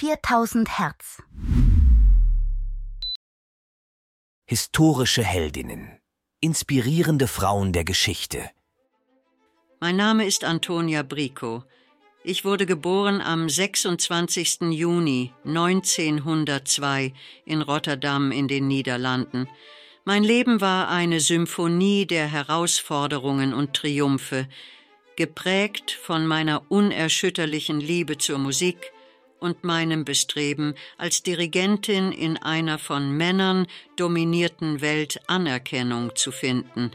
4000 Hertz. Historische Heldinnen. Inspirierende Frauen der Geschichte. Mein Name ist Antonia Brico. Ich wurde geboren am 26. Juni 1902 in Rotterdam in den Niederlanden. Mein Leben war eine Symphonie der Herausforderungen und Triumphe, geprägt von meiner unerschütterlichen Liebe zur Musik und meinem Bestreben, als Dirigentin in einer von Männern dominierten Welt Anerkennung zu finden.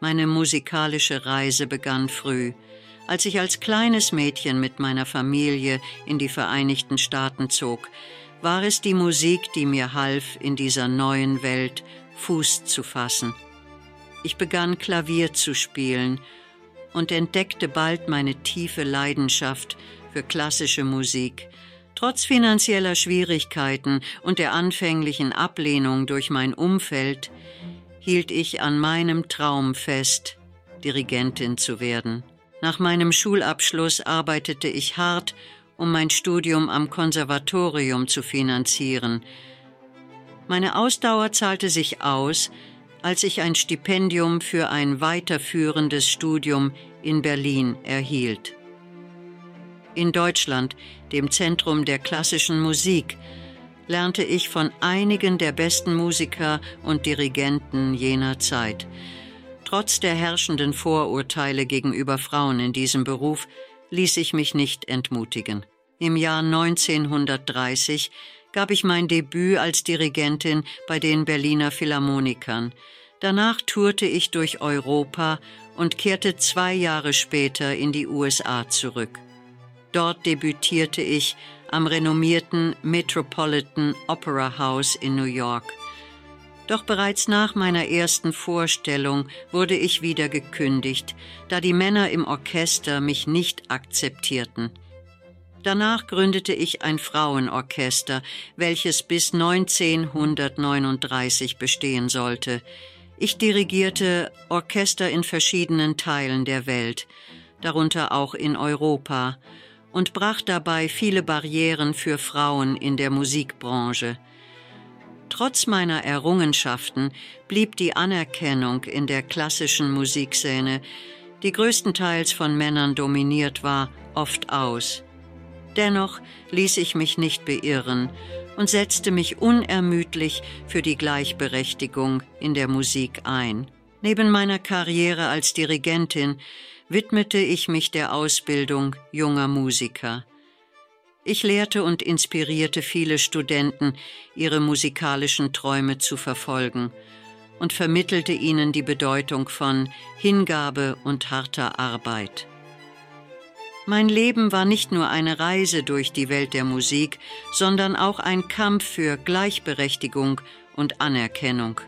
Meine musikalische Reise begann früh, als ich als kleines Mädchen mit meiner Familie in die Vereinigten Staaten zog, war es die Musik, die mir half, in dieser neuen Welt Fuß zu fassen. Ich begann Klavier zu spielen und entdeckte bald meine tiefe Leidenschaft für klassische Musik. Trotz finanzieller Schwierigkeiten und der anfänglichen Ablehnung durch mein Umfeld hielt ich an meinem Traum fest, Dirigentin zu werden. Nach meinem Schulabschluss arbeitete ich hart, um mein Studium am Konservatorium zu finanzieren, meine Ausdauer zahlte sich aus, als ich ein Stipendium für ein weiterführendes Studium in Berlin erhielt. In Deutschland, dem Zentrum der klassischen Musik, lernte ich von einigen der besten Musiker und Dirigenten jener Zeit. Trotz der herrschenden Vorurteile gegenüber Frauen in diesem Beruf ließ ich mich nicht entmutigen. Im Jahr 1930 gab ich mein Debüt als Dirigentin bei den Berliner Philharmonikern. Danach tourte ich durch Europa und kehrte zwei Jahre später in die USA zurück. Dort debütierte ich am renommierten Metropolitan Opera House in New York. Doch bereits nach meiner ersten Vorstellung wurde ich wieder gekündigt, da die Männer im Orchester mich nicht akzeptierten. Danach gründete ich ein Frauenorchester, welches bis 1939 bestehen sollte. Ich dirigierte Orchester in verschiedenen Teilen der Welt, darunter auch in Europa, und brach dabei viele Barrieren für Frauen in der Musikbranche. Trotz meiner Errungenschaften blieb die Anerkennung in der klassischen Musikszene, die größtenteils von Männern dominiert war, oft aus. Dennoch ließ ich mich nicht beirren und setzte mich unermüdlich für die Gleichberechtigung in der Musik ein. Neben meiner Karriere als Dirigentin widmete ich mich der Ausbildung junger Musiker. Ich lehrte und inspirierte viele Studenten, ihre musikalischen Träume zu verfolgen und vermittelte ihnen die Bedeutung von Hingabe und harter Arbeit. Mein Leben war nicht nur eine Reise durch die Welt der Musik, sondern auch ein Kampf für Gleichberechtigung und Anerkennung.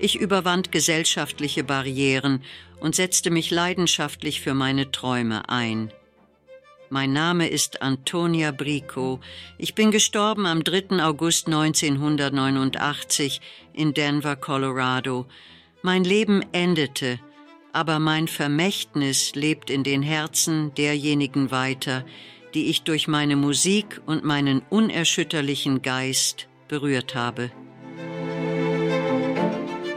Ich überwand gesellschaftliche Barrieren und setzte mich leidenschaftlich für meine Träume ein. Mein Name ist Antonia Brico. Ich bin gestorben am 3. August 1989 in Denver, Colorado. Mein Leben endete aber mein Vermächtnis lebt in den Herzen derjenigen weiter, die ich durch meine Musik und meinen unerschütterlichen Geist berührt habe.